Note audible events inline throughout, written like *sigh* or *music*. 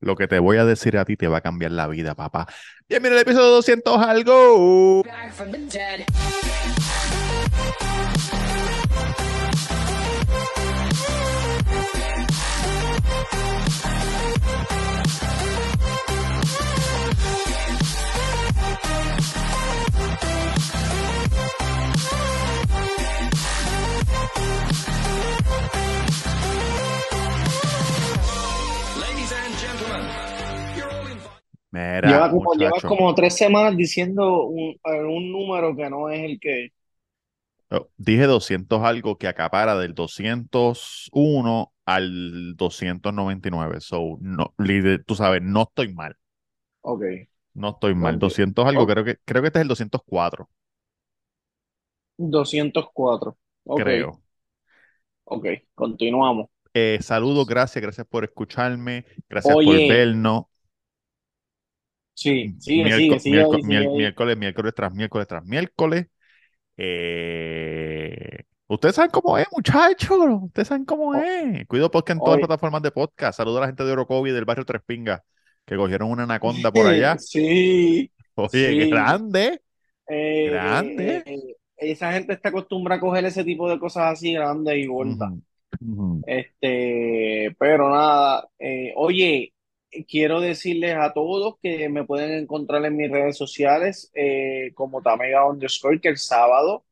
Lo que te voy a decir a ti te va a cambiar la vida, papá. Bienvenido al episodio 200 algo. Mira, Lleva como, lleva muchacho. como tres semanas diciendo un, un número que no es el que. Oh, Dije 200 algo que acapara del 201 al 299. So, no, líder, tú sabes, no estoy mal. Ok. No estoy mal. Ok. 200 algo, creo que, creo que este es el 204, 204. Ok. creo. Ok. Continuamos. Eh, saludos, gracias, gracias por escucharme, gracias por Oye. vernos. Sí, sigue, Miérco- sigue, sigue miércoles, miércoles tras miércoles tras miércoles. Eh, ustedes saben cómo es, muchachos. Ustedes saben cómo O- es. Cuido podcast en todas las plataformas de podcast. Saludos a la gente de Orocovi del barrio Tres Pingas que cogieron una anaconda por allá. *laughs* Sí, Oye, sí. grande. Eh, Grande. eh, esa gente está acostumbrada a coger ese tipo de cosas así grandes y gordas. Este, pero nada, eh, oye, quiero decirles a todos que me pueden encontrar en mis redes sociales eh, como Tamega underscore, que el sábado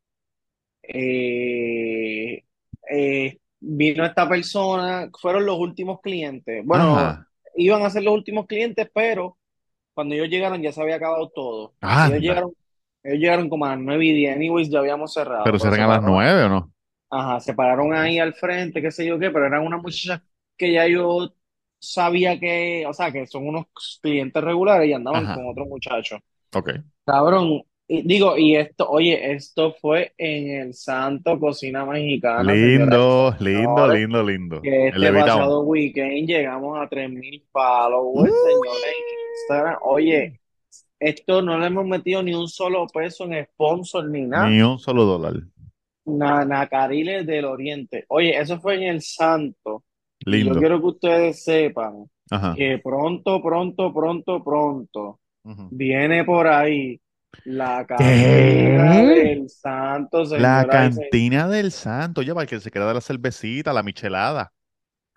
eh, eh, vino esta persona, fueron los últimos clientes. Bueno, Ajá. iban a ser los últimos clientes, pero cuando ellos llegaron ya se había acabado todo. Anda. Ellos llegaron, ellos llegaron como a las 9 y 10, anyways, ya habíamos cerrado. Pero serán se a las pararon- nueve o no? Ajá, se pararon ahí al frente, qué sé yo qué, pero eran unas muchachas que ya yo sabía que, o sea, que son unos clientes regulares y andaban Ajá. con otro muchacho. Ok. Cabrón, y digo, y esto, oye, esto fue en el Santo Cocina Mexicana, Lindo, lindo, lindo, lindo. que El este Levitown. pasado weekend llegamos a 3.000 followers, señores, Instagram. Oye, esto no le hemos metido ni un solo peso en sponsor ni nada. Ni un solo dólar. Na- Nacariles del Oriente. Oye, eso fue en el Santo. Yo quiero que ustedes sepan Ajá. que pronto, pronto, pronto, pronto viene por ahí la ¿Qué? cantina del Santo, La cantina del santo, ya para el que se queda de la cervecita, la michelada.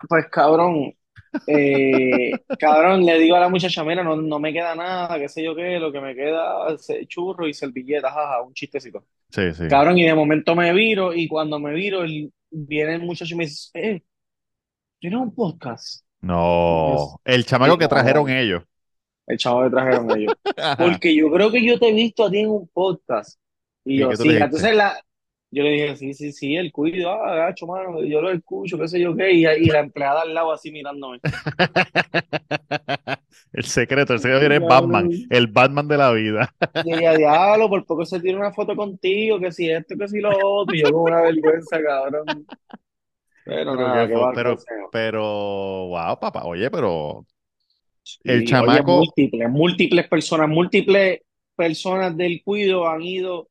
Pues cabrón, *laughs* eh, cabrón, le digo a la muchacha, mira, no, no me queda nada, qué sé yo qué, lo que me queda es churro y servilletas, jaja, un chistecito. Sí, sí. Cabrón, y de momento me viro, y cuando me viro, el- viene el muchacho y me dice, eh, ¿tienes un podcast? No, el chamaco que trajeron *laughs* ellos. El chavo que trajeron ellos. Porque yo creo que yo te he visto a ti en un podcast. Y ¿Y yo, sí, entonces la, yo le dije, sí, sí, sí, el cuido, ah, gacho, mano, yo lo escucho, qué sé yo qué, y, y la empleada al lado así mirándome. *laughs* El secreto, el secreto es. Batman, el Batman de la vida. Y ella, diablo, por poco se tira una foto contigo, que si esto, que si lo otro, y yo con una vergüenza, cabrón. Pero Pero, nada, fue- pero, pero, wow, papá, oye, pero el Sí, oye, chamaco, múltiples, múltiples personas, múltiples personas del cuido han ido,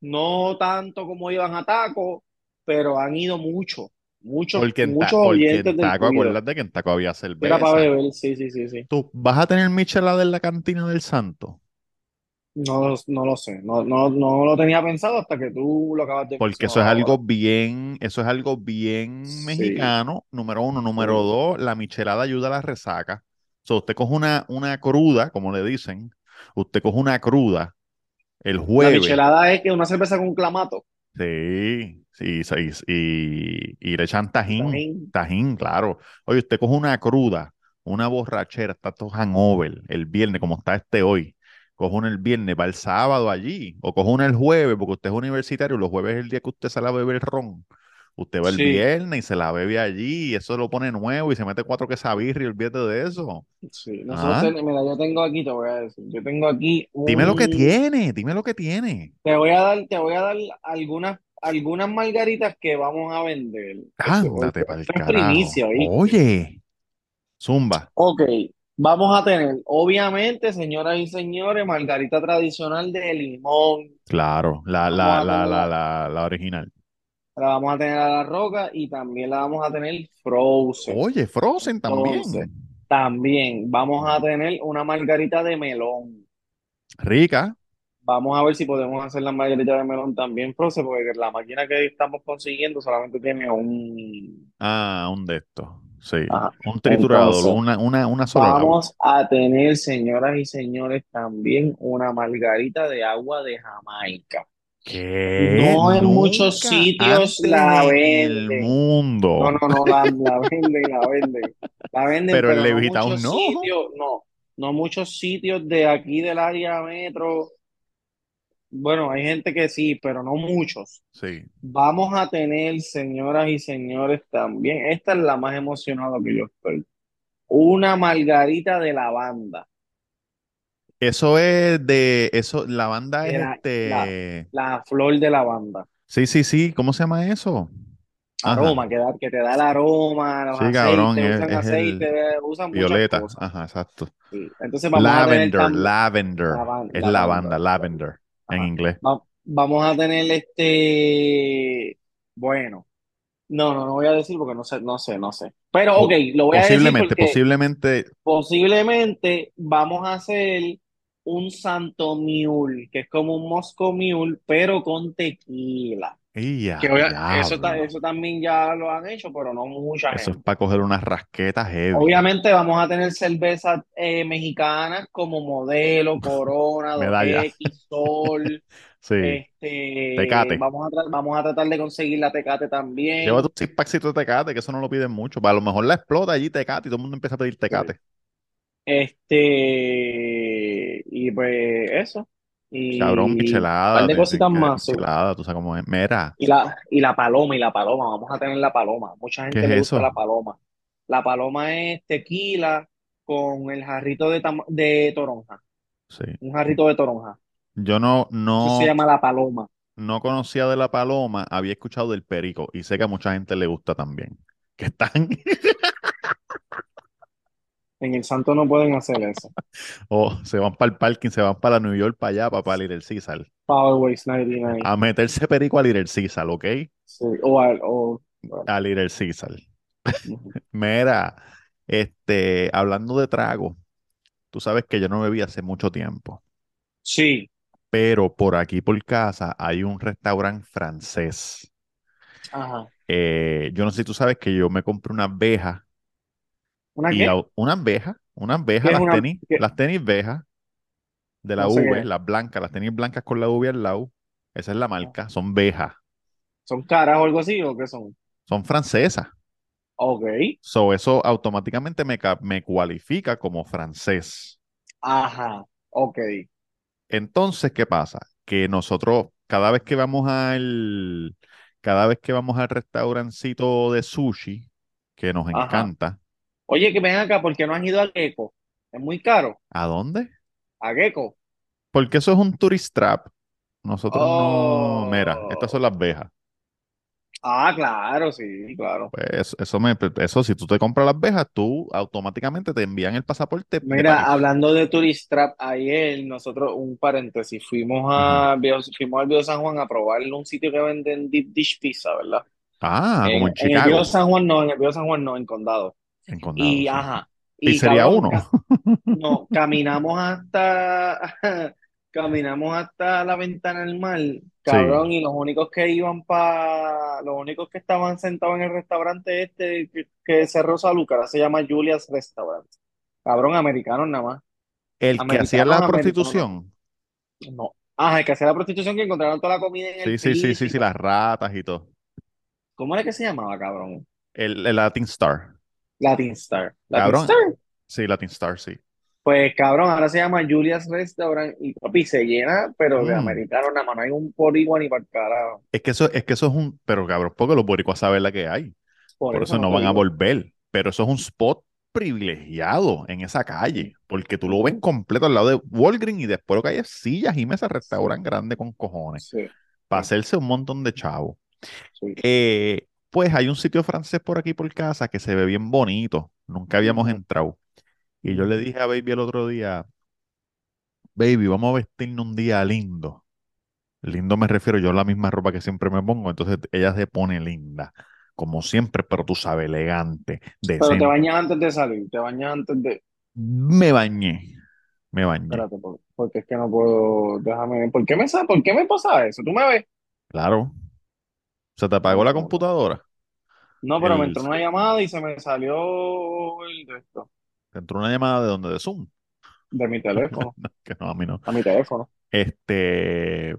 no tanto como iban a Taco, pero han ido mucho, muchos, porque Ta- muchos porque en Taco, cuido. acuérdate que en Taco había Era para cerveza. beber, sí, sí, sí, sí. ¿Tú vas a tener michelada en la cantina del santo? No, no lo sé, no, no, no lo tenía pensado hasta que tú lo acabas de Porque eso es algo bien, eso es algo bien Sí, mexicano, número uno. Número sí. dos, la michelada ayuda a la resaca. So, usted coge una, una cruda, como le dicen, usted coge una cruda el La jueves. michelada es que una cerveza con clamato, Sí, sí, sí, y, y le echan tajín, tajín. tajín, claro. Oye, usted coge una cruda, una borrachera, está todo hangover el viernes, como está este hoy. Coge una el viernes, va el sábado allí, o coge una el jueves, porque usted es universitario, los jueves es el día que usted sale a beber ron. Usted va el Sí, viernes y se la bebe allí, y eso lo pone nuevo y se mete cuatro quesabirri y olvídate de eso. sí. Nosotros, Ah, ten- mira, yo tengo aquí, te voy a decir, yo tengo aquí dime lo que un, tiene, dime lo que tiene. te voy a dar, te voy a dar algunas, algunas margaritas que vamos a vender. Este, Ándate para el carajo. Oye, zumba. Ok, vamos a tener, obviamente, señoras y señores, margarita tradicional de limón. Claro, la, la, la, la, la, la, original. la vamos a tener a la roca y también la vamos a tener frozen. Oye, Frozen Entonces, también. También vamos a tener una margarita de melón. Rica. Vamos a ver si podemos hacer la margarita de melón también, Proce, porque la máquina que estamos consiguiendo solamente tiene un... Ah, un de estos. Sí. Ajá. Un triturador, Entonces, una, una, una sola. Vamos a tener, señoras y señores, también una margarita de agua de Jamaica. ¿Qué? No en muchos sitios la en el venden. mundo. No, no, no, la, la venden, la venden. La venden, Pero pero no Levitown muchos no. sitios, no, no muchos sitios de aquí del área metro. Bueno, hay gente que sí, pero no muchos. Sí. Vamos a tener, señoras y señores, también. Esta es la más emocionada que yo estoy. Una margarita de lavanda. Eso es de, eso, la banda es De la, la, este, la flor de lavanda. sí, sí, sí, ¿cómo se llama eso? Aroma, que, da- que te da el aroma, los sí, cabrón, aceites, es, usan es aceite, el usan muchas violeta, cosas. ajá, exacto. Sí. Entonces vamos a tener Lavender, lavender, es lavanda. lavanda, lavender en inglés. Va- vamos a tener este, bueno, no, no, no voy a decir porque no sé, no sé, no sé. Pero ok, lo voy a decir posiblemente, posiblemente, posiblemente vamos a hacer un Santo Mule, que es como un Moscow Mule, pero con tequila. ¡Y a Que obvia- eso, ta- diablo! eso también ya lo han hecho, pero no mucha Eso es para coger unas rasquetas heavy. Obviamente vamos a tener cervezas eh, mexicanas como Modelo, *laughs* Corona. 2X, Sol. *laughs* Sí. Este, Tecate. vamos a, vamos a tratar de conseguir la Tecate también. Llévate un six packcito de Tecate, que eso no lo piden mucho. A lo mejor la explota allí Tecate y todo el mundo empieza a pedir Tecate. Este, y pues eso. Cabrón, Y un par michelada, de cositas más, michelada, tú sabes cómo es. Mira, Y la, y la paloma, y la paloma, vamos a tener la paloma. Mucha ¿qué gente es le gusta eso? la paloma. La paloma es tequila con el jarrito de, de toronja. Sí. Un jarrito de toronja. Yo no, Eso se llama la paloma. no conocía de la paloma, había escuchado del perico y sé que a mucha gente le gusta también. Que están, En el Santo no pueden hacer eso. o se van para el parking, se van para New York, para allá, para, para Little Caesar. Powerways 99. A meterse perico a Little Caesar, ¿ok? Sí. O, al- o, bueno, A Little Caesar. *laughs* Mira, este, hablando de trago, tú sabes que yo no bebí hace mucho tiempo, Sí. pero por aquí por casa hay un restaurante francés. Ajá. Eh, yo no sé si tú sabes que yo me compré unas vejas ¿Una y qué? au- unas vejas, unas ¿Qué vejas, es las una? tenis, qué? las tenis vejas de la No qué V, las blancas, las tenis blancas con la V al lado. Esa es la marca, son vejas, ¿Son caras o algo así o qué son? son francesas. Ok. So, eso automáticamente me, me cualifica como francés. Ajá. Ok. Entonces, ¿qué pasa? Que nosotros, cada vez que vamos al, cada vez que vamos al restaurancito de sushi, que nos Ajá. encanta, Oye, que ven acá, ¿por qué no has ido a Gecko? Es muy caro. ¿a dónde? A Gecko. Porque eso es un tourist trap. Nosotros no, mira, estas son Oh. las vejas. Ah, claro, sí, claro. Pues eso me, eso, si tú te compras las vejas, tú automáticamente te envían el pasaporte Mira, hablando de Tourist Trap, ayer nosotros, un paréntesis, fuimos a Bio- fuimos al Bio San Juan a probar un sitio que venden deep dish pizza, ¿verdad? Ah, como En, en en el Bio Chicago, San Juan no, en el Bio San Juan no, en Condado. En Condado, Y sí. ajá, Y y sería cabrón, uno. no, caminamos hasta, *laughs* caminamos hasta la ventana del mar, Sí. cabrón, y los únicos que iban para, los únicos que estaban sentados en el restaurante este que, que cerró Salud, ahora se llama Julia's Restaurant. Cabrón, americanos nada más. El que hacía la prostitución. No. Ajá, el que hacía la prostitución que encontraron toda la comida en el Sí, sí, sí, sí, sí, las ratas y todo. ¿Cómo era que se llamaba, cabrón? El, el Latin Star. Latin Star. Latin Cabrón, Star. sí, Latin Star, sí. Pues cabrón, ahora se llama Julia's Restaurant y papi se llena, pero de Mm. americanos nada más, no hay un porigua ni para el carajo. Es que eso, es que eso es un, pero cabrón, porque los boricuas saben la que hay. Por Por eso eso no van a volver. Pero eso es un spot privilegiado en esa calle, porque tú lo ves Ujú. completo al lado de Walgreens y después lo que hay es sillas y mesas, restaurante grande con cojones, Sí, para hacerse un montón de chavos. sí. Eh, pues hay un sitio francés por aquí por casa que se ve bien bonito. Nunca habíamos entrado. Y yo le dije a Baby el otro día, Baby, vamos a vestirnos un día lindo. Lindo me refiero yo a la misma ropa que siempre me pongo, entonces ella se pone linda. como siempre, pero tú sabes, elegante, Pero te bañas antes de salir, te bañas antes de... Me bañé, me bañé. Espérate, por- porque es que no puedo, déjame, ¿por qué me, por qué me pasa eso? ¿Tú me ves? Claro. ¿Se te apagó la no. computadora? No, pero me entró una llamada y se me salió el de esto, te entró una llamada de donde de Zoom. de mi teléfono, *laughs* Que no, a mí no. a mi teléfono. Este,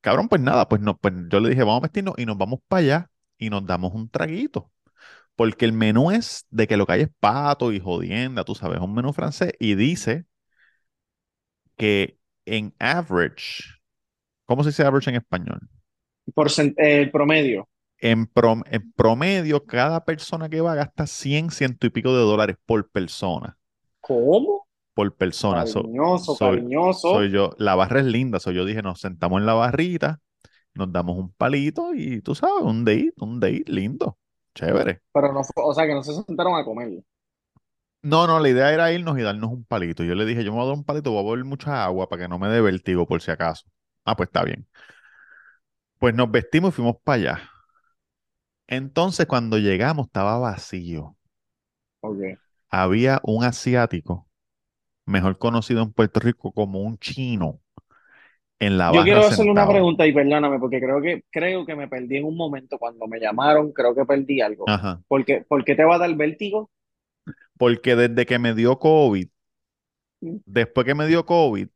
cabrón, pues nada, pues, no, pues yo le dije, vamos a vestirnos y nos vamos para allá y nos damos un traguito. Porque el menú es de que lo que hay es pato y jodienda, tú sabes, es un menú francés y dice que en average, ¿cómo se dice average en español? Porcent- eh, el promedio. En, prom- en promedio, cada persona que va gasta 100, ciento y pico de dólares por persona. ¿Cómo? Por persona. So- Cariñoso, soy, cariñoso. soy yo. La barra es linda. So yo dije, nos sentamos en la barrita, nos damos un palito y tú sabes, un date, un date lindo. Chévere. Pero no fue, o sea, que no se sentaron a comer. No, no, la idea era irnos y darnos un palito. Yo le dije, yo me voy a dar un palito, voy a beber mucha agua para que no me dé vértigo por si acaso. Ah, pues está bien. Pues nos vestimos y fuimos para allá. Entonces, cuando llegamos, estaba vacío. Había un asiático, mejor conocido en Puerto Rico como un chino, en la Yo barra quiero hacerle una pregunta y perdóname, porque creo que, creo que me perdí en un momento cuando me llamaron, creo que perdí algo. Ajá. ¿Por qué, por qué te va a dar vértigo? Porque desde que me dio COVID, después que me dio COVID,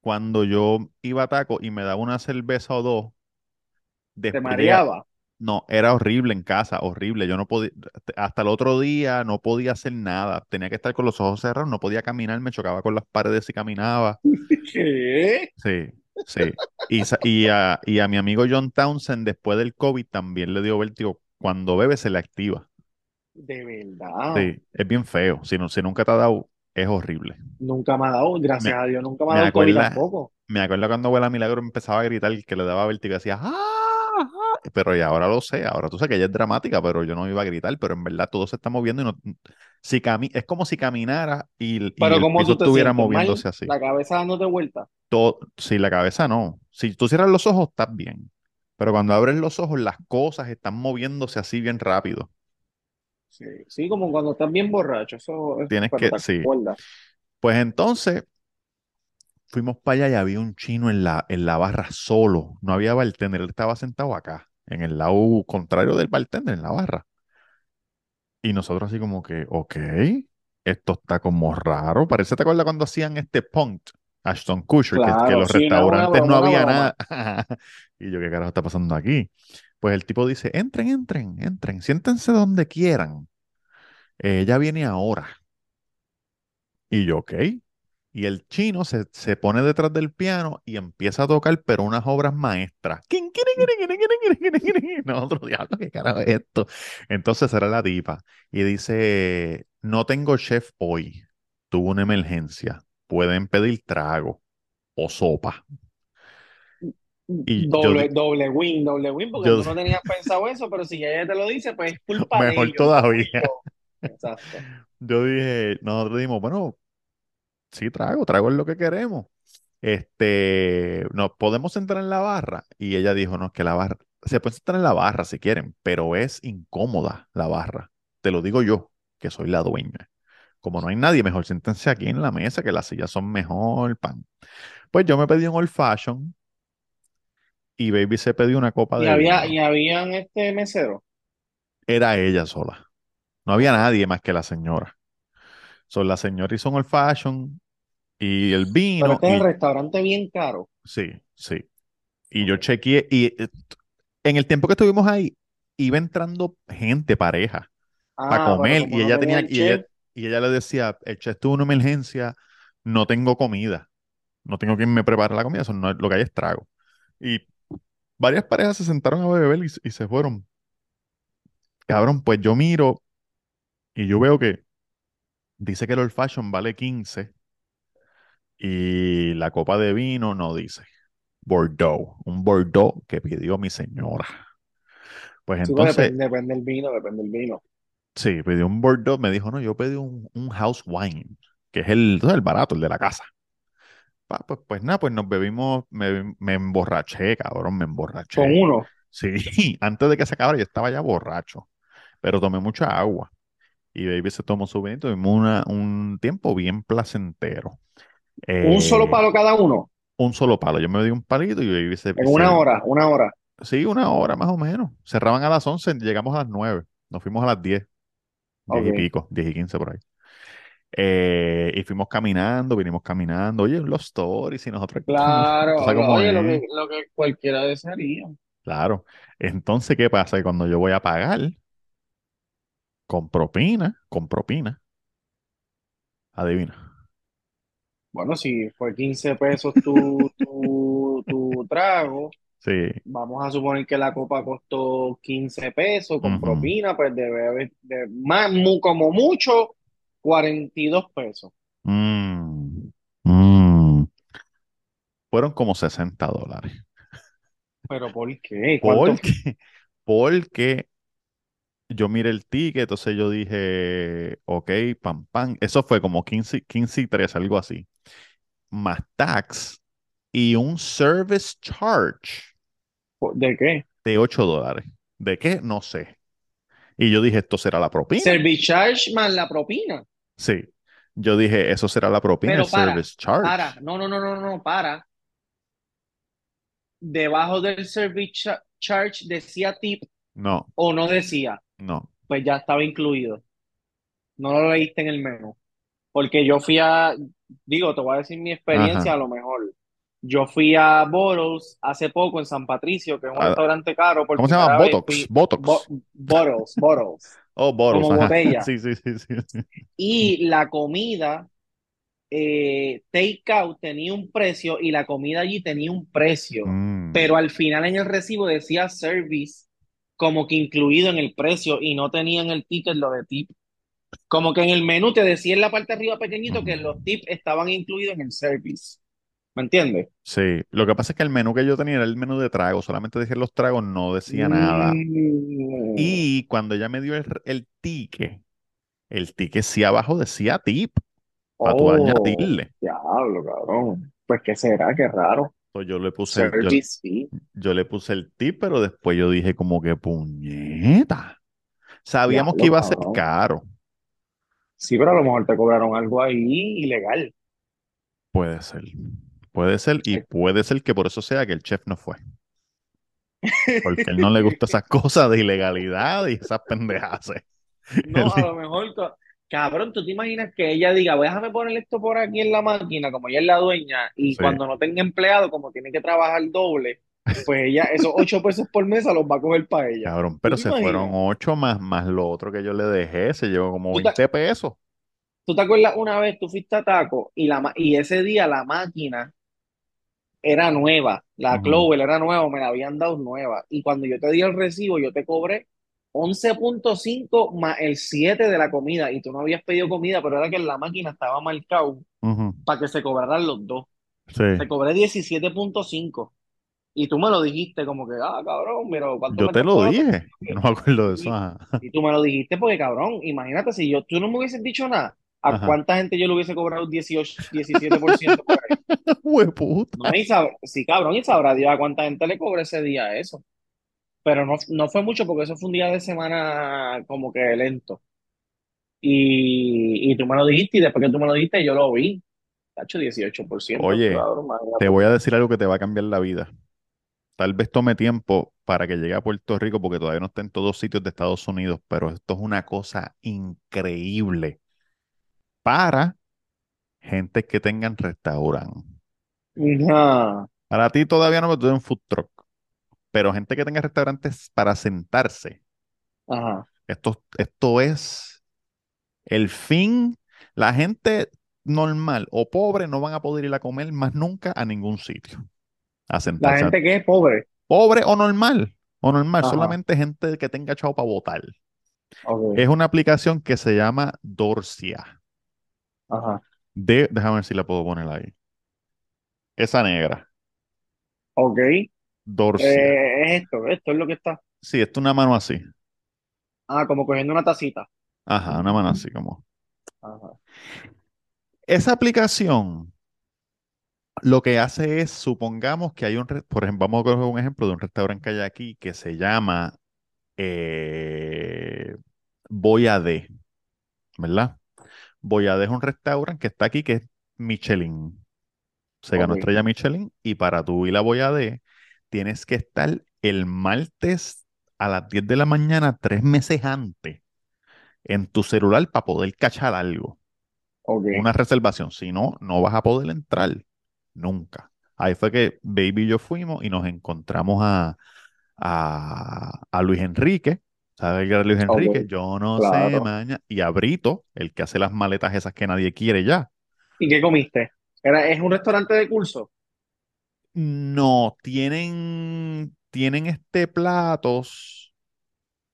cuando yo iba a taco y me daba una cerveza o dos, ¿Te después mareaba? No, era horrible en casa, horrible. Yo no podía, hasta el otro día no podía hacer nada. Tenía que estar con los ojos cerrados, no podía caminar, me chocaba con las paredes si caminaba. *laughs* ¿Qué? Sí, sí. Y, y, a, y a mi amigo John Townsend, después del COVID, también le dio vértigo. Cuando bebe se le activa. De verdad. Sí, es bien feo. Si, no, si nunca te ha dado, es horrible. Nunca me ha dado, gracias Me- a Dios, nunca me ha dado COVID tampoco. Me acuerdo cuando abuela Milagro empezaba a gritar que le daba vértigo y decía, ¡ah! Ah". Pero ya ahora lo sé, ahora tú sabes que ella es dramática, pero yo no iba a gritar, pero en verdad todo se está moviendo y no, si cami es como si caminara y, y Pero el ¿cómo piso tú te estuviera sientes? ¿Mal? moviéndose así. La cabeza dándote vuelta. Todo, si la cabeza no, si tú cierras los ojos estás bien, pero cuando abres los ojos las cosas están moviéndose así bien rápido. Sí, sí, como cuando estás bien borracho. Eso es Tienes que- te sí. acuerdas. Pues entonces fuimos para allá y había un chino en la, en la barra solo, no había bartender, él estaba sentado acá, en el lado contrario del bartender, en la barra. Y nosotros así como que, ok, esto está como raro. Parece, ¿te acuerdas cuando hacían este punked? Ashton Kutcher, que- que, los sí, no, restaurantes no había nada. *laughs* Y yo, ¿qué carajo está pasando aquí? Pues el tipo dice, entren, entren, entren, siéntense donde quieran. Ella viene ahora. Y yo, ok. Y el chino se, se pone detrás del piano y empieza a tocar, pero unas obras maestras. Quin. Nosotros, diablo, ¿qué carajo es esto? Entonces era la tipa. Y dice, no tengo chef hoy. Tuvo una emergencia. Pueden pedir trago o sopa. Y yo Doble, doble win, doble win, porque yo- tú no tenías pensado eso, pero si ella te lo dice, pues es *laughs* culpa de Mejor ellos, todavía. Exacto. Yo dije, nosotros dijimos, bueno, sí, trago, trago es lo que queremos. Este, nos podemos sentar en la barra. Y ella dijo, no, es que la barra, se puede sentar en la barra si quieren, pero es incómoda la barra. Te lo digo yo, que soy la dueña. Como no hay nadie, mejor siéntense aquí en la mesa, que las sillas son mejor, pan. Pues yo me pedí un old fashion y Baby se pidió una copa Y de había, vino. y habían este mesero. Era ella sola. No había nadie más que la señora. So, la señora hizo un old fashion y el Pero vino. este es el restaurante bien caro. Sí, sí. Y yo chequeé, y eh, en el tiempo que estuvimos ahí, iba entrando gente, pareja, para Ah, pero comer, y no ella tenía, y ella, y ella le decía, el chef tuvo una emergencia, no tengo comida, no tengo quien me prepare la comida, eso no es- lo que hay es trago. Y varias parejas se sentaron a beber y, y se fueron. Cabrón, pues yo miro y yo veo que dice que el old fashion vale 15 y la copa de vino no dice. Bordeaux, un Bordeaux que pidió mi señora. Pues sí, entonces, depende, depende del vino, depende del vino. sí, pidió un Bordeaux, me dijo, no, yo pedí un, un house wine, que es el, el barato, el de la casa. Pa, pues, pues nada, pues nos bebimos, me, me emborraché, cabrón, me emborraché. Con uno. Sí, *laughs* antes de que se acabara yo estaba ya borracho, pero tomé mucha agua. Y Baby se tomó su vino y tuvimos una- un tiempo bien placentero. Un solo Eh, palo cada uno, un solo palo. Yo me di un palito y Baby se, en una se- hora, una hora. Sí, una hora más o menos. Cerraban a las 11, llegamos a las 9. Nos fuimos a las 10, 10 y pico, 10 y 15 por ahí. Eh, y fuimos caminando, vinimos caminando. Oye, los stories y nosotros, *laughs* Claro, oye, lo que, lo que cualquiera desearía. Claro. Entonces, ¿qué pasa? Que cuando yo voy a pagar, con propina, con propina, adivina. Bueno, si fue 15 pesos tu, tu, tu trago, Sí. vamos a suponer que la copa costó 15 pesos con propina, pues debe haber, de, más, como mucho, 42 pesos. Mm, mm. Fueron como 60 dólares. ¿Pero por qué? Porque, porque yo miré el ticket, entonces yo dije, ok, pam, pam. Eso fue como 15, 15 y 3, algo así. Más tax y un service charge ¿De qué? de 8 dólares. ¿De qué? No sé. Y yo dije, ¿esto será la propina? Service charge más la propina. Sí. Yo dije, ¿eso será la propina, Pero el para, service charge? para, no, no, no, no, no, para. Debajo del service cha- charge decía tip No, o no decía, no. pues ya estaba incluido. No lo leíste en el menú. Porque yo fui a, digo, te voy a decir mi experiencia Ajá. a lo mejor. Yo fui a Bottles hace poco en San Patricio, que es un Ah, restaurante caro, por ¿Cómo se llama? Botox. fui, Botox. Bo- Bottles, Bottles, *laughs* Oh, bottles. como Ajá. botella. *laughs* Sí, sí, sí, sí. Y la comida, eh, takeout tenía un precio y la comida allí tenía un precio. Mm, Pero al final en el recibo decía service como que incluido en el precio y no tenía en el ticket lo de tip. Como que en el menú te decía en la parte de arriba pequeñito que los tips estaban incluidos en el service. ¿Me entiendes? Sí, lo que pasa es que el menú que yo tenía era el menú de tragos, solamente decía los tragos, no decía nada. Mm. Y cuando ella me dio el, el ticket, el ticket sí abajo decía tip, para tú Oh, añadirle. diablo, cabrón. Pues qué será, qué raro. Entonces yo le puse el, yo, yo le puse el tip, pero después yo dije como que puñeta. Sabíamos que iba a ser cabrón. caro. Sí, pero a lo mejor te cobraron algo ahí ilegal. Puede ser. Puede ser y puede ser que por eso sea que el chef no fue. Porque a él no le gusta *laughs* esas cosas de ilegalidad y esas pendejas. No, a lo *laughs* mejor, ca- cabrón, tú te imaginas que ella diga, "Pues déjame poner esto por aquí en la máquina, como ella es la dueña, y Sí. cuando no tenga empleado, como tiene que trabajar doble, pues ella, esos ocho pesos por mesa los va a coger para ella. Cabrón, ¿Tú pero se fueron imaginas? ocho más, más lo otro que yo le dejé, se llevó como ¿Tú te, 20 pesos. tú te acuerdas una vez tú fuiste a Taco y, la, y ese día la máquina era nueva, la Ujú. Clover era nueva, me la habían dado nueva, y cuando yo te di el recibo, yo te cobré 11.5 más el 7 de la comida, y tú no habías pedido comida, pero era que la máquina estaba marcado Ujú. para que se cobraran los dos. Sí. Te cobré 17.5 y tú me lo dijiste como que, ah, cabrón, pero ¿cuánto Yo te lo dije. No me acuerdo de eso. Y tú me lo dijiste porque, cabrón, imagínate si yo, tú no me hubieses dicho nada, ¿a Ajá. cuánta gente yo le hubiese cobrado 18, 17% por ahí? *laughs* Hueputa. No, y sab- sí, cabrón, y sabrá Dios a cuánta gente le cobré ese día eso. Pero no, no fue mucho porque eso fue un día de semana como que lento. Y, y tú me lo dijiste y después que tú me lo dijiste yo lo vi. Tacho, 18%, Oye, cabrón, te voy a decir algo que te va a cambiar la vida. Tal vez tome tiempo para que llegue a Puerto Rico porque todavía no está en todos sitios de Estados Unidos, pero esto es una cosa increíble para gente que tengan restaurante. Para ti todavía no me tuve un food truck, pero gente que tenga restaurantes para sentarse. ajá. Esto, esto es el fin. La gente normal o pobre no van a poder ir a comer más nunca a ningún sitio. A La gente que es pobre. Pobre o normal. O normal, Ajá, solamente gente que tenga chavo para votar. Es una aplicación que se llama Dorsia. ajá, De, déjame ver si la puedo poner ahí. Esa negra. ok. Dorsia. Eh, es esto, esto es lo que está. Sí, esto es una mano así. Ah, como cogiendo una tacita. Ajá, una mano así como. Ajá, Esa aplicación Lo que hace es, supongamos que hay un, por ejemplo, vamos a coger un ejemplo de un restaurante que hay aquí que se llama eh, Boyadé, ¿verdad? Boyadé es un restaurante que está aquí que es Michelin. Se ganó estrella Michelin y para tú ir a Boyadé tienes que estar el martes a las 10 de la mañana, tres meses antes, en tu celular para poder cachar algo, una reservación. Si no, no vas a poder entrar nunca. Ahí fue que Baby y yo fuimos y nos encontramos a, a, a Luis Enrique. ¿Sabes qué era Luis. Enrique? Yo no sé, maña. Y a Brito, el que hace las maletas esas que nadie quiere ya. ¿Y qué comiste? Era, ¿es un restaurante de curso? No, tienen, tienen este platos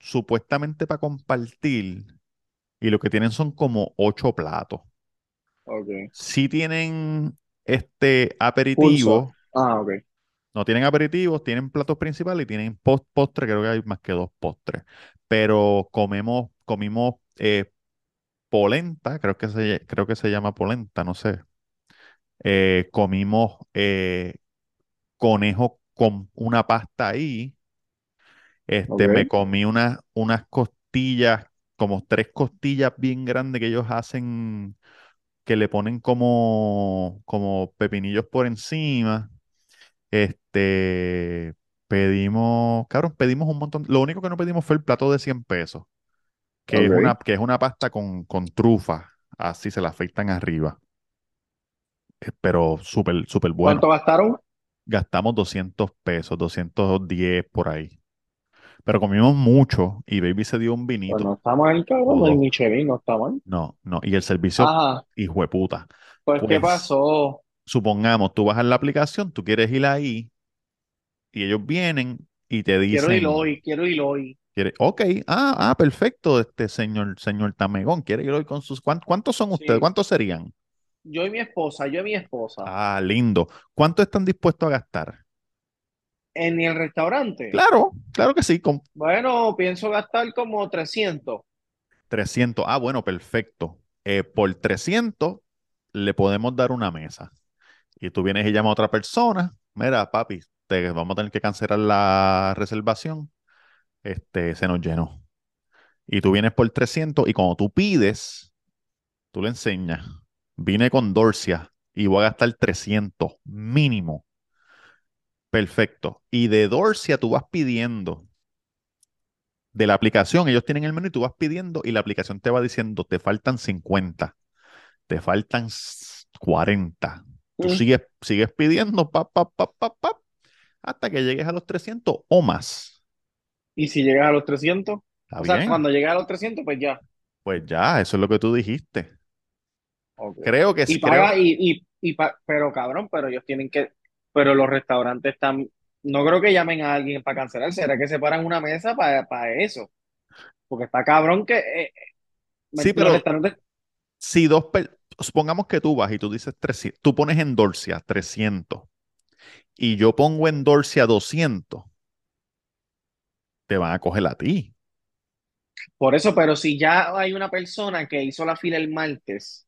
supuestamente para compartir y lo que tienen son como ocho platos. Ok. Sí tienen este aperitivo, Ah, ok. no tienen aperitivos, tienen platos principales y tienen post postre, creo que hay más que dos postres. Pero comemos, comimos eh, polenta, creo que se, creo que se llama polenta, no sé. Eh, comimos eh, conejo con una pasta ahí. Este, me comí una- unas costillas, como tres costillas bien grandes que ellos hacen, que le ponen como, como pepinillos por encima. Este, pedimos, claro, pedimos un montón. Lo único que no pedimos fue el plato de 100 pesos, que es una, que es una pasta con, con trufa, así se la afeitan arriba. Eh, Pero súper, súper bueno. ¿Cuánto gastaron? Gastamos 200 pesos, 210 por ahí. Pero comimos mucho y Baby se dio un Pues vinito. no está mal, cabrón. El. Michelin no está mal. No, no. Y el servicio, Ajá. hijo de puta. Pues, ¿qué Pues, pasó? supongamos, tú bajas la aplicación, tú quieres ir ahí y ellos vienen y te Quiero ir dicen, hoy, quiero ir hoy. quiere, ok, ah, ah, perfecto, este señor, señor Tamegón, quiere ir hoy con sus, ¿cuán- ¿cuántos son ustedes? Sí. ¿Cuántos serían? Yo y mi esposa, yo y mi esposa. Ah, lindo. ¿Cuánto están dispuestos a gastar? En el restaurante. Claro, claro que sí, con Bueno, pienso gastar como 300. 300. Ah, bueno, perfecto. Eh, por 300 le podemos dar una mesa. Y tú vienes y llamas a otra persona. Mira, papi, te vamos a tener que cancelar la reservación. Este, se nos llenó. Y tú vienes por 300 y cuando tú pides, tú le enseñas. Vine con Dorcia y voy a gastar 300 mínimo. Perfecto. Y de Dorcia tú vas pidiendo de la aplicación, ellos tienen el menú y tú vas pidiendo y la aplicación te va diciendo, te faltan 50, te faltan s- 40. Tú Mm. sigues, sigues pidiendo, pa, pa, pa, pa, pa, hasta que llegues a los 300 o más. Y si llegas a los 300, ¿Está o sea, cuando llegas a los 300, pues ya. Pues ya, eso es lo que tú dijiste. Creo que Y sí, paga, creo. y, y, y pa- pero cabrón, pero ellos tienen que, pero los restaurantes están, no creo que llamen a alguien para cancelar, será que separan una mesa para eso. Porque está cabrón que eh, Sí, los pero restaurantes, si dos, supongamos que tú vas y tú dices 300, tú pones en Dorcia 300 y yo pongo en Dorcia 200, te van a coger a ti. por eso, pero si ya hay una persona que hizo la fila el martes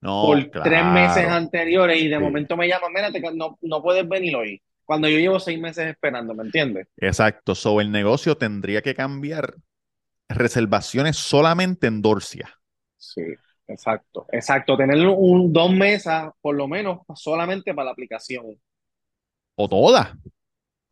No, por tres meses anteriores y de Sí. momento me llama, mira, no, no puedes venir hoy. Cuando yo llevo seis meses esperando, ¿me entiendes? Exacto. So, el negocio tendría que cambiar reservaciones solamente en Dorcia. Sí, exacto, exacto. Tener un dos mesas, por lo menos, solamente para la aplicación. O todas.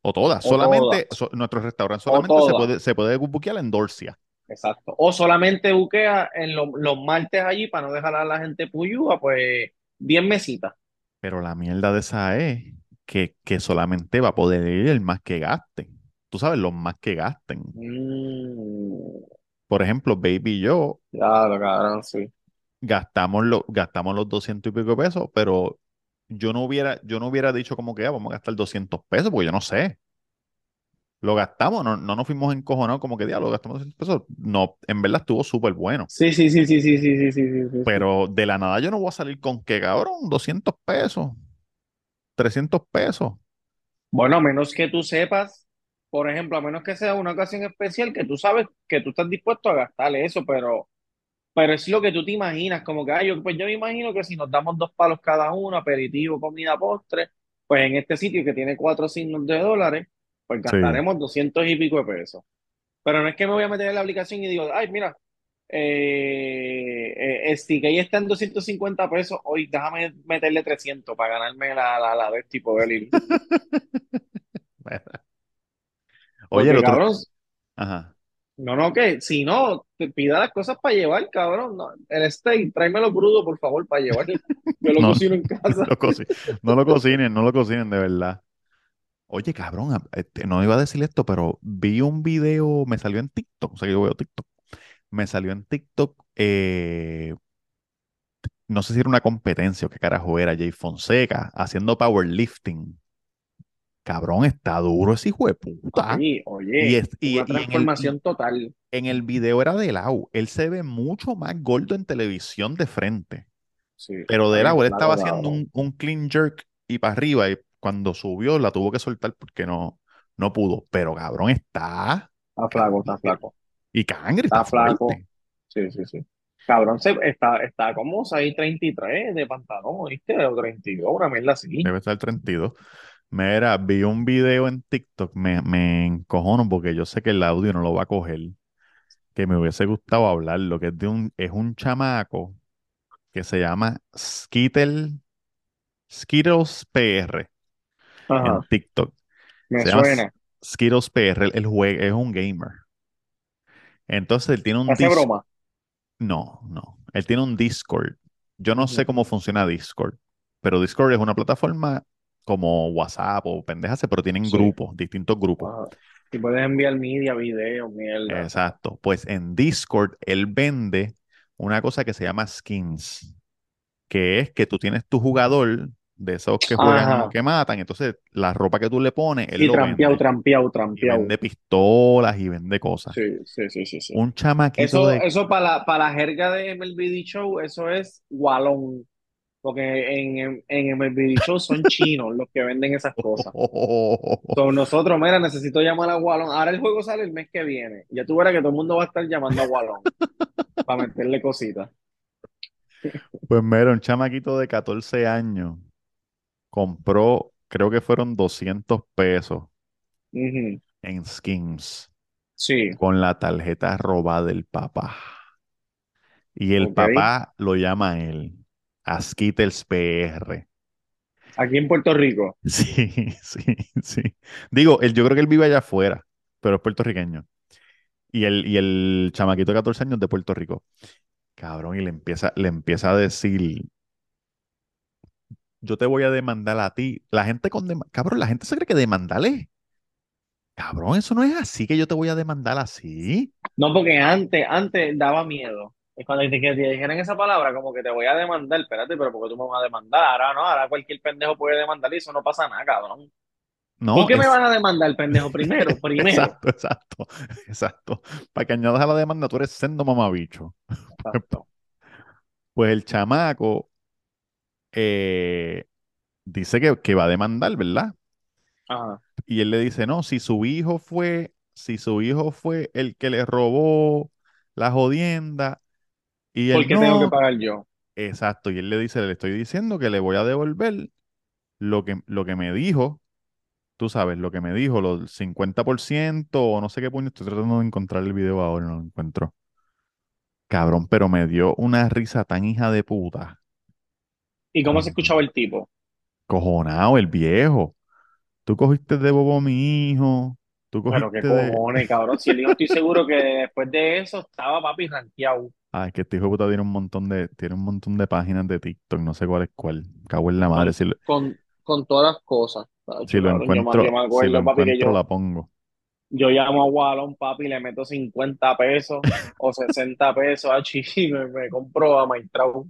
O todas. O Solamente, todas. so- nuestro restaurante solamente se puede, se puede buquear en Dorcia. Exacto. O solamente buquea en lo- los martes allí para no dejar a la gente puyúa, pues, bien mesitas. Pero la mierda de esa es que, que solamente va a poder ir el más que gasten. Tú sabes, los más que gasten. Mm, Por ejemplo, Baby y yo claro, cabrón, sí. gastamos, lo- gastamos los 200 y pico pesos, pero yo no hubiera, yo no hubiera dicho como que "Ah, vamos a gastar 200 pesos, porque yo no sé. Lo gastamos, no, no nos fuimos encojonados como que diablo, gastamos 200 pesos. No, en verdad estuvo súper bueno. Sí, sí, sí, sí, sí, sí, sí, sí, sí. Pero de la nada yo no voy a salir con que, cabrón, 200 pesos, 300 pesos. Bueno, a menos que tú sepas, por ejemplo, a menos que sea una ocasión especial que tú sabes que tú estás dispuesto a gastarle eso, pero Pero es lo que tú te imaginas, como que, ay, yo, pues yo me imagino que si nos damos dos palos cada uno, aperitivo, comida, postre, pues en este sitio que tiene cuatro signos de dólares, pues Sí. gastaremos doscientos y pico de pesos. Pero no es que me voy a meter en la aplicación y digo, ay, mira, eh, eh, Stick ahí está en 250 pesos, hoy déjame meterle 300 para ganarme la, la, la de tipo de *laughs* Oye, el Porque, otro. cabrón, Ajá. no, no, que si no, te pida las cosas para llevar, cabrón. No, el steak, tráemelo crudo, por favor, para llevar. *laughs* Yo lo No, cocino en casa. *laughs* lo no lo cocinen, no lo cocinen de verdad. Oye, cabrón, a- este, no iba a decir esto, pero vi un video, me salió en TikTok, o sea, yo veo TikTok, me salió en TikTok, eh, no sé si era una competencia o qué carajo era, Jay Fonseca, haciendo powerlifting. Cabrón, está duro ese hijo de puta. Oye, Y, oye, es, y, una y en el, y transformación total. en el video era de lado. Él se ve mucho más gordo en televisión de frente. Sí, Pero de lado, él estaba haciendo un clean jerk y para arriba. Y cuando subió, la tuvo que soltar porque no, no pudo. Pero cabrón, está. Está flaco, está flaco. Y Cangre está Está flaco. fuerte. Sí, sí, sí. Cabrón, se, está, está como 6'33 de pantalón, ¿viste? O 32, una mierda así. Debe estar 32. Mira, vi un video en TikTok, me, me encojono porque yo sé que el audio no lo va a coger, que me hubiese gustado hablar, lo que es de un, es un chamaco que se llama Skittle, Skittles PR en TikTok. me Se llama suena. Skittles PR, el juego es un gamer. Entonces él tiene un Hace broma. no, no, él tiene un Discord. Yo no sé cómo funciona Discord, pero Discord es una plataforma como WhatsApp o pendejas, pero tienen Sí. grupos, distintos grupos. Y puedes enviar media, video, mierda. Exacto. Pues en Discord él vende una cosa que se llama skins, que es que tú tienes tu jugador de esos que juegan Ajá. que matan, entonces la ropa que tú le pones, él Sí, lo trampeado, vende. trampeado, Y trampeado. vende pistolas y vende cosas. Sí, sí, sí, sí, sí. Un chamaquito Eso, de... eso para la, para la jerga de MLB The Show, eso es gualón. Porque en, en, en MLB The Show son *laughs* chinos los que venden esas cosas. So, nosotros, mira, necesito llamar a Gualón. Ahora el juego sale el mes que viene. Ya tú verás que todo el mundo va a estar llamando a Gualón *laughs* para meterle cositas. Pues mira, un chamaquito de 14 años compró, creo que fueron 200 pesos en skins Sí, con la tarjeta robada del papá. Y el papá lo llama a él, a Skittles PR. Aquí en Puerto Rico. *laughs* Sí, sí, sí. Digo, él, yo creo que él vive allá afuera, pero es puertorriqueño. Y el, y el chamaquito de 14 años de Puerto Rico. Cabrón, y le empieza, le empieza a decir, yo te voy a demandar a ti. La gente con Cabrón, la gente se cree que demandarle. Cabrón, eso no es así que yo te voy a demandar así. No, porque antes, antes daba miedo. Es cuando te, te dijeran esa palabra, como que te voy a demandar, espérate, pero ¿por qué tú me vas a demandar? Ahora no, ahora cualquier pendejo puede demandar y eso no pasa nada, cabrón. ¿Por No, qué me van a demandar, pendejo? Primero, *laughs* primero. exacto, exacto, exacto. Para que añadas a la demanda, tú eres sendo mamabicho. Exacto. *laughs* Pues el chamaco eh, dice que, que va a demandar, ¿verdad? Ajá. Y él le dice, no, si su hijo fue, si su hijo fue el que le robó la jodienda, y ¿Por qué tengo que pagar yo? exacto, y él le dice, le estoy diciendo que le voy a devolver lo que, lo que me dijo, tú sabes, lo que me dijo, los 50% o no sé qué puño, estoy tratando de encontrar el video ahora, no lo encuentro. Cabrón, pero me dio una risa tan hija de puta. ¿Y cómo se escuchaba el tipo? Cojonado, el viejo. Tú cogiste de bobo a mi hijo. Tú Pero qué de. cojones, *laughs* cabrón. Si el hijo estoy seguro que después de eso estaba papi rankeado. Ay, que este hijo de puta tiene un montón de, tiene un montón de páginas de TikTok, no sé cuál es cuál. Cago en la madre. Con, Si lo, con, con todas las cosas. si lo cabrón, yo, me- yo encuentro, me si lo papi, que encuentro, yo, la pongo. yo llamo a Wallon, papi, le meto 50 pesos o *laughs* 60 pesos a Chichi y me, me compro a Maitrao.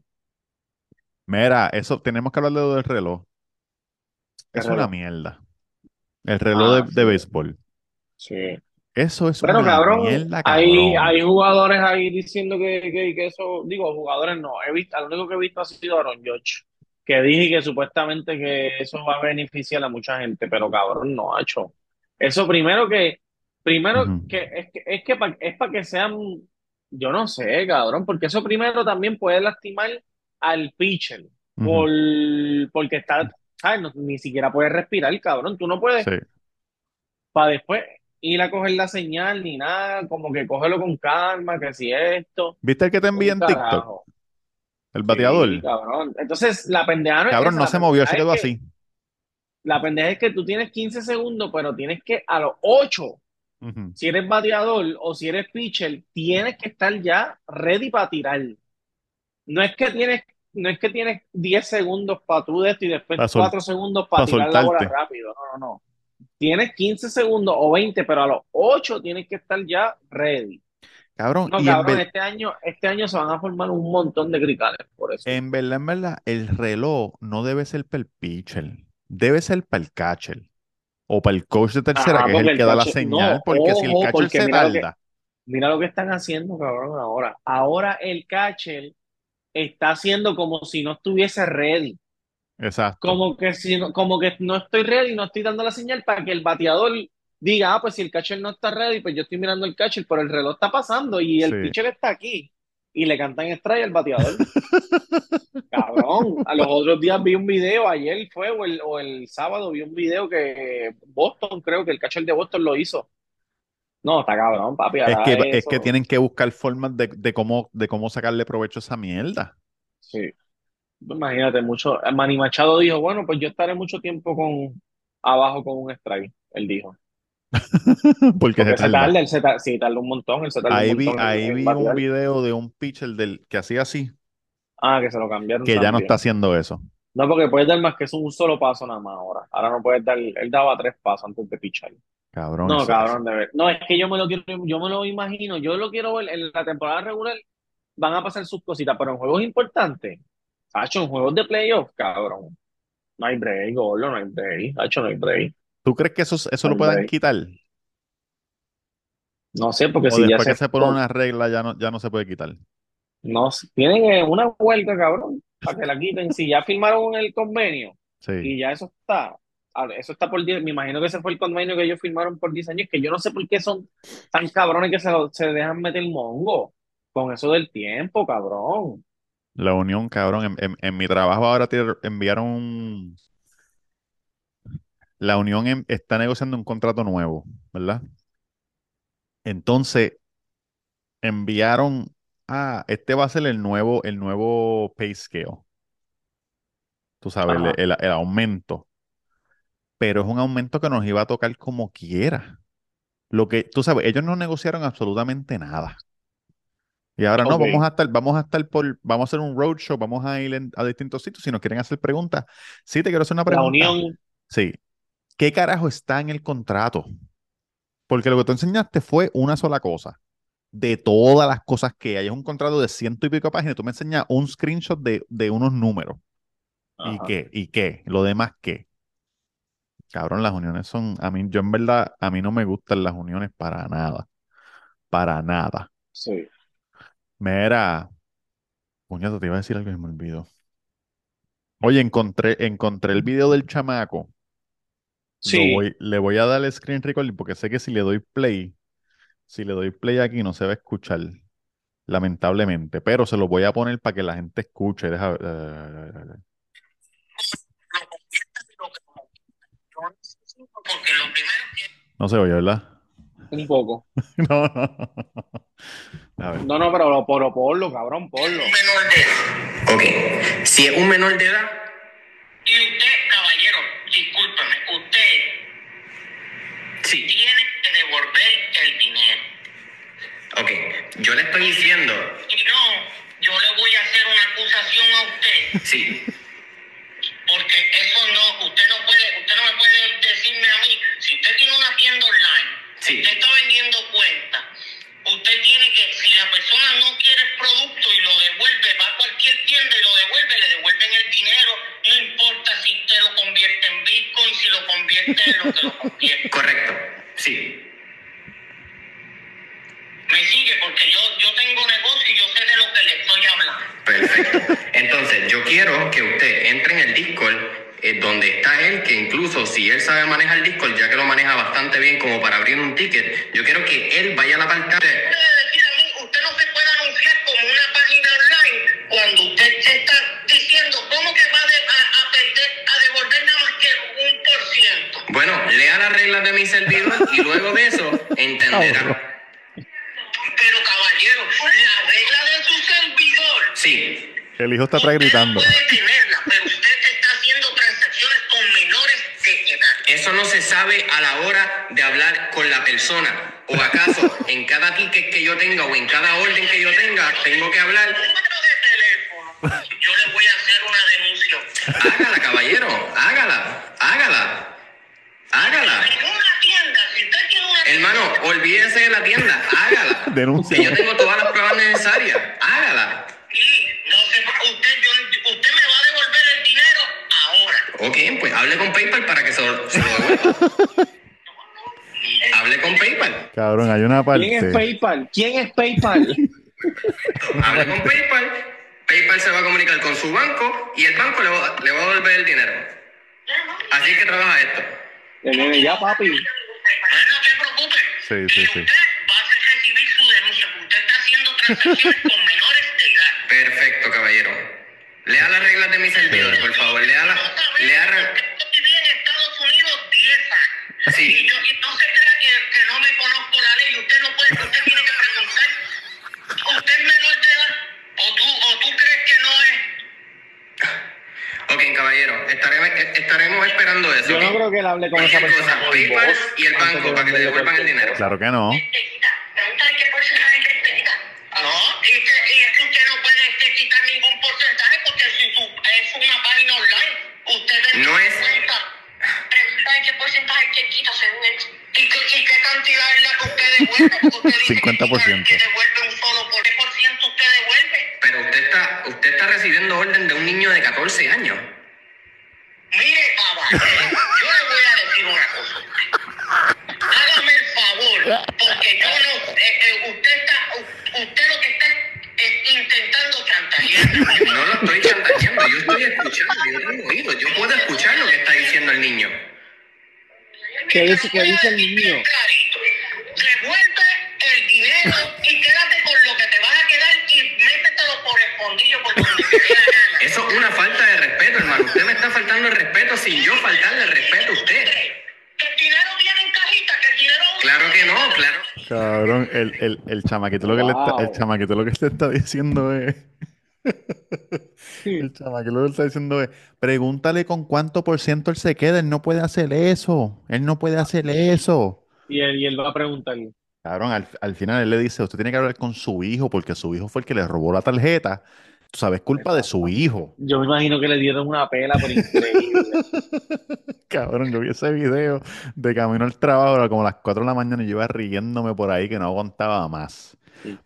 Mira, eso, tenemos que hablar de lo del reloj. ¿Qué Es una mierda. El reloj de, Ah, de sí, béisbol. sí. Eso es una cabrón, mierda, hay, cabrón. hay jugadores ahí diciendo que, que, que eso, digo, jugadores no, he visto, lo único que he visto ha sido Aaron Judge, que dije que supuestamente que eso va a beneficiar a mucha gente, pero cabrón, no ha hecho. Eso primero que, primero que es que, es que pa- es para que sean Yo no sé, cabrón, porque eso primero también puede lastimar al pitcher. Por, porque está, ¿sabes? No- ni siquiera puede respirar, cabrón. Tú no puedes Sí. para después ir a coger la señal ni nada, como que cógelo con calma, que si esto, ¿Viste el que te un en TikTok? carajo. El Sí, bateador. cabrón. Entonces, la pendeja no es Cabrón, esa, no se movió, pendeja se es quedó que, así. la pendeja es que tú tienes 15 segundos, pero tienes que a los 8, Ujú. si eres bateador o si eres pitcher, tienes que estar ya ready para tirar. No es que tienes, no es que tienes 10 segundos para tú de esto y después Para sol- 4 segundos para pa' tirar la bola soltarte. rápido. No, no, no. Tienes 15 segundos o 20, pero a los 8 tienes que estar ya ready. Cabrón, No, y cabrón, este año, este año se van a formar un montón de cricales por eso. en verdad, en verdad, el reloj no debe ser para el pitcher, debe ser para el catcher o para el coach de tercera, Ajá, que es el el que da la señal, no, porque si el catcher se mira lo que- tarda, Mira lo que están haciendo, cabrón, ahora. Ahora el catcher está haciendo como si no estuviese ready. exacto. Como que si no, como que no estoy ready, no estoy dando la señal para que el bateador diga, ah, pues si el catcher no está ready, pues yo estoy mirando el catcher, pero el reloj está pasando y el Sí. pitcher está aquí. Y le cantan strike al bateador. *laughs* Cabrón, a los otros días vi un video, ayer fue o el, o el sábado vi un video que Boston, creo que el catcher de Boston lo hizo. No, está cabrón, papi, Es que, es que tienen que buscar formas de, de cómo, de cómo sacarle provecho a esa mierda. Sí. Imagínate, mucho. Manny Machado dijo, bueno, pues yo estaré mucho tiempo con abajo con un strike, él dijo. *laughs* Porque se Porque se tarda. tarda, él se tarda, sí, tarda un montón, él se tarda Ahí un vi, montón ahí vi un video de un pitcher del, que hacía así, Ah, que se lo cambiaron que ya no está haciendo eso. No, porque puedes dar más que eso, un solo paso nada más ahora. Ahora no puedes dar, él daba tres pasos antes de pichar. Cabrón, No, cabrón, de ver. No, es que yo me lo quiero, yo me lo imagino, yo lo quiero ver en la temporada regular, van a pasar sus cositas, pero en juegos importantes, Hacho, en juegos de playoff, cabrón. No hay break, gordo, no hay break, Hacho, no hay break. ¿Tú crees que eso, eso lo Ay, puedan break. quitar? No sé, porque O si ya después se, que se pone una regla ya no, ya no se puede quitar. no, tienen eh, una huelga, cabrón, para que la quiten. Si ya firmaron el convenio Sí. y ya eso está, ver, eso está por 10, me imagino que ese fue el convenio que ellos firmaron por 10 años, que yo no sé por qué son tan cabrones que se, se dejan meter mongo con eso del tiempo, cabrón. La unión, cabrón, en, en- en mi trabajo ahora te enviaron La unión en- está negociando un contrato nuevo, ¿verdad? Entonces, enviaron, ah, este va a ser el nuevo, el nuevo pay scale. Tú sabes, el, el- el aumento. Pero es un aumento que nos iba a tocar como quiera. Lo que, tú sabes, ellos no negociaron absolutamente nada. Y ahora no, vamos a estar, vamos a estar por, vamos a hacer un roadshow, vamos a ir en- a distintos sitios. Si nos quieren hacer preguntas, sí, te quiero hacer una La pregunta. unión, Sí. ¿Qué carajo está en el contrato? Porque lo que tú enseñaste fue una sola cosa. De todas las cosas que hay. Es un contrato de ciento y pico páginas. Tú me enseñas un screenshot de, de unos números. ¿Y qué? ¿Y qué? Lo demás, ¿qué? Cabrón, las uniones son. A mí, yo en verdad, a mí no me gustan las uniones para nada. Para nada. Sí. Mira. Puñato, te iba a decir algo y me olvidó. Oye, encontré, encontré el video del chamaco. Sí. voy, le voy a dar el screen recording porque sé que si le doy play, si le doy play aquí no se va a escuchar, lamentablemente. Pero se lo voy a poner para que la gente escuche. Deja, ver, Porque lo primero que no se oye, ¿verdad? Un poco. *laughs* No, no. A ver. No, no, pero lo pero ponlo, cabrón, es ponlo. un menor de edad. Ok, si es un menor de edad. Y usted, caballero, discúlpeme, usted sí. tiene que devolver el dinero. Ok, yo le estoy diciendo. Si no, yo le voy a hacer una acusación a usted. Sí. Porque eso no, usted no puede, usted no me puede decirme a mí, si usted tiene una tienda online, si usted está vendiendo cuentas, usted tiene que, si la persona no quiere el producto y lo devuelve, va a cualquier tienda y lo devuelve, le devuelven el dinero, no importa si usted lo convierte en Bitcoin, si lo convierte en lo que lo convierte. *laughs* Correcto, donde está él, que incluso si él sabe manejar Discord, ya que lo maneja bastante bien como para abrir un ticket, yo quiero que él vaya a la parte... Usted no se puede anunciar como una página online cuando usted se está diciendo cómo que va a, perder, a devolver nada más que un por ciento. Bueno, lea las reglas de mi servidor y luego de eso entenderá. Pero caballero, la regla de su servidor. Sí. El hijo está gritando. Puede sabe a la hora de hablar con la persona. ¿O acaso en cada ticket que yo tenga o en cada orden que yo tenga tengo que hablar? Número de teléfono. Yo le voy a hacer una denuncia. Hágala, caballero, hágala, hágala, hágala. En una tienda, si usted tiene una Hermano, olvídese de la tienda, hágala. *laughs* Denuncia. Que yo tengo todas las pruebas necesarias, hágala. y no se va- usted, yo- usted me va a devolver el dinero ahora. Ok, pues hable con PayPal para que se lo, se lo devuelva. *laughs* Hable con PayPal. Cabrón, hay una parte. ¿Quién es PayPal? ¿Quién es PayPal? Hable con PayPal. PayPal se va a comunicar con su banco y el banco le va, le va a devolver el dinero. Así es que trabaja esto. El nene, ya, papi. No, no se preocupe. Sí, sí, sí. usted va a recibir su denuncia. porque Usted está haciendo transacciones con menores de edad. Perfecto, caballero. Lea las reglas de mi servidor, por favor. Lea las. Lea. re- Yo viví en Estados Unidos 10 años. Sí. Y, yo, y no se crea que, que no me conozco la ley. Usted no puede, usted tiene que preguntar. ¿Usted es menor de edad? ¿O tú, o tú crees que no es? Ok, caballero. Estaremos, estaremos esperando eso. Yo no creo que él hable con esa persona cosa, PayPal y el banco para que le devuelvan el dinero. Claro que no. Pregúntale qué porcentaje que te diga. No, y, es que usted no puede quitar ningún porcentaje porque si su, es una página online, usted debe No es- qué porcentaje que quita según eso. ¿Y qué, ¿Y qué cantidad es la que usted devuelve? Porque usted dice que 50%. Que devuelve un solo por qué por ciento usted devuelve. Pero usted está, usted está recibiendo orden de un niño de 14 años. ¿Qué dice, qué dice el niño? Clarito. Devuelve el dinero y quédate con lo que te vas a quedar y métetelo por escondillo por donde te dé la gana. *laughs* Eso es una falta de respeto, hermano. Usted me está faltando el respeto sin yo faltarle el respeto a usted. Que el dinero viene en cajita, que el dinero... Claro que no, claro. Cabrón, el, el, el chamaquito lo que le está, el Wow. chamaquito lo que te está diciendo es. *laughs* El chamaquito lo está diciendo pregúntale con cuánto por ciento él se queda, él no puede hacer eso, él no puede hacer eso. Y él, y él va a preguntarle. Cabrón, al, al final él le dice, usted tiene que hablar con su hijo porque su hijo fue el que le robó la tarjeta. Tú sabes, culpa de su hijo. Yo me imagino que le dieron una pela por increíble. *laughs* Cabrón, yo vi ese video de camino al trabajo, era como a las 4 de la mañana y yo iba riéndome por ahí que no aguantaba más.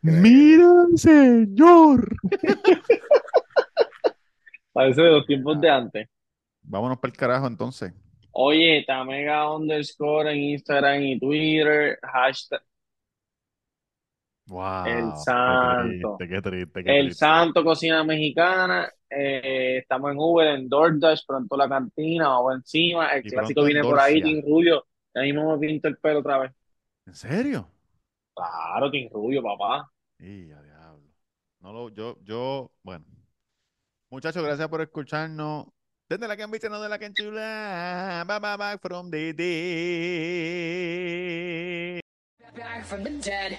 ¡Mira, señor! *laughs* Parece de los tiempos de antes. Vámonos para el carajo entonces. Oye, Tamega underscore en Instagram y Twitter. Hashtag Wow, El qué santo. triste, qué triste, qué El triste. Santo Cocina Mexicana. eh, estamos en Uber, en DoorDash, pronto la cantina, vamos encima. El Y clásico viene por ahí. Team Rubio. Ya mismo me pinto el pelo otra vez. ¿En serio? Claro, Team Rubio, papá. Y a diablo. No lo, yo, yo, bueno. Muchachos, gracias por escucharnos. Desde la que han visto, no de la que chula. Bye, bye. Back from the dead.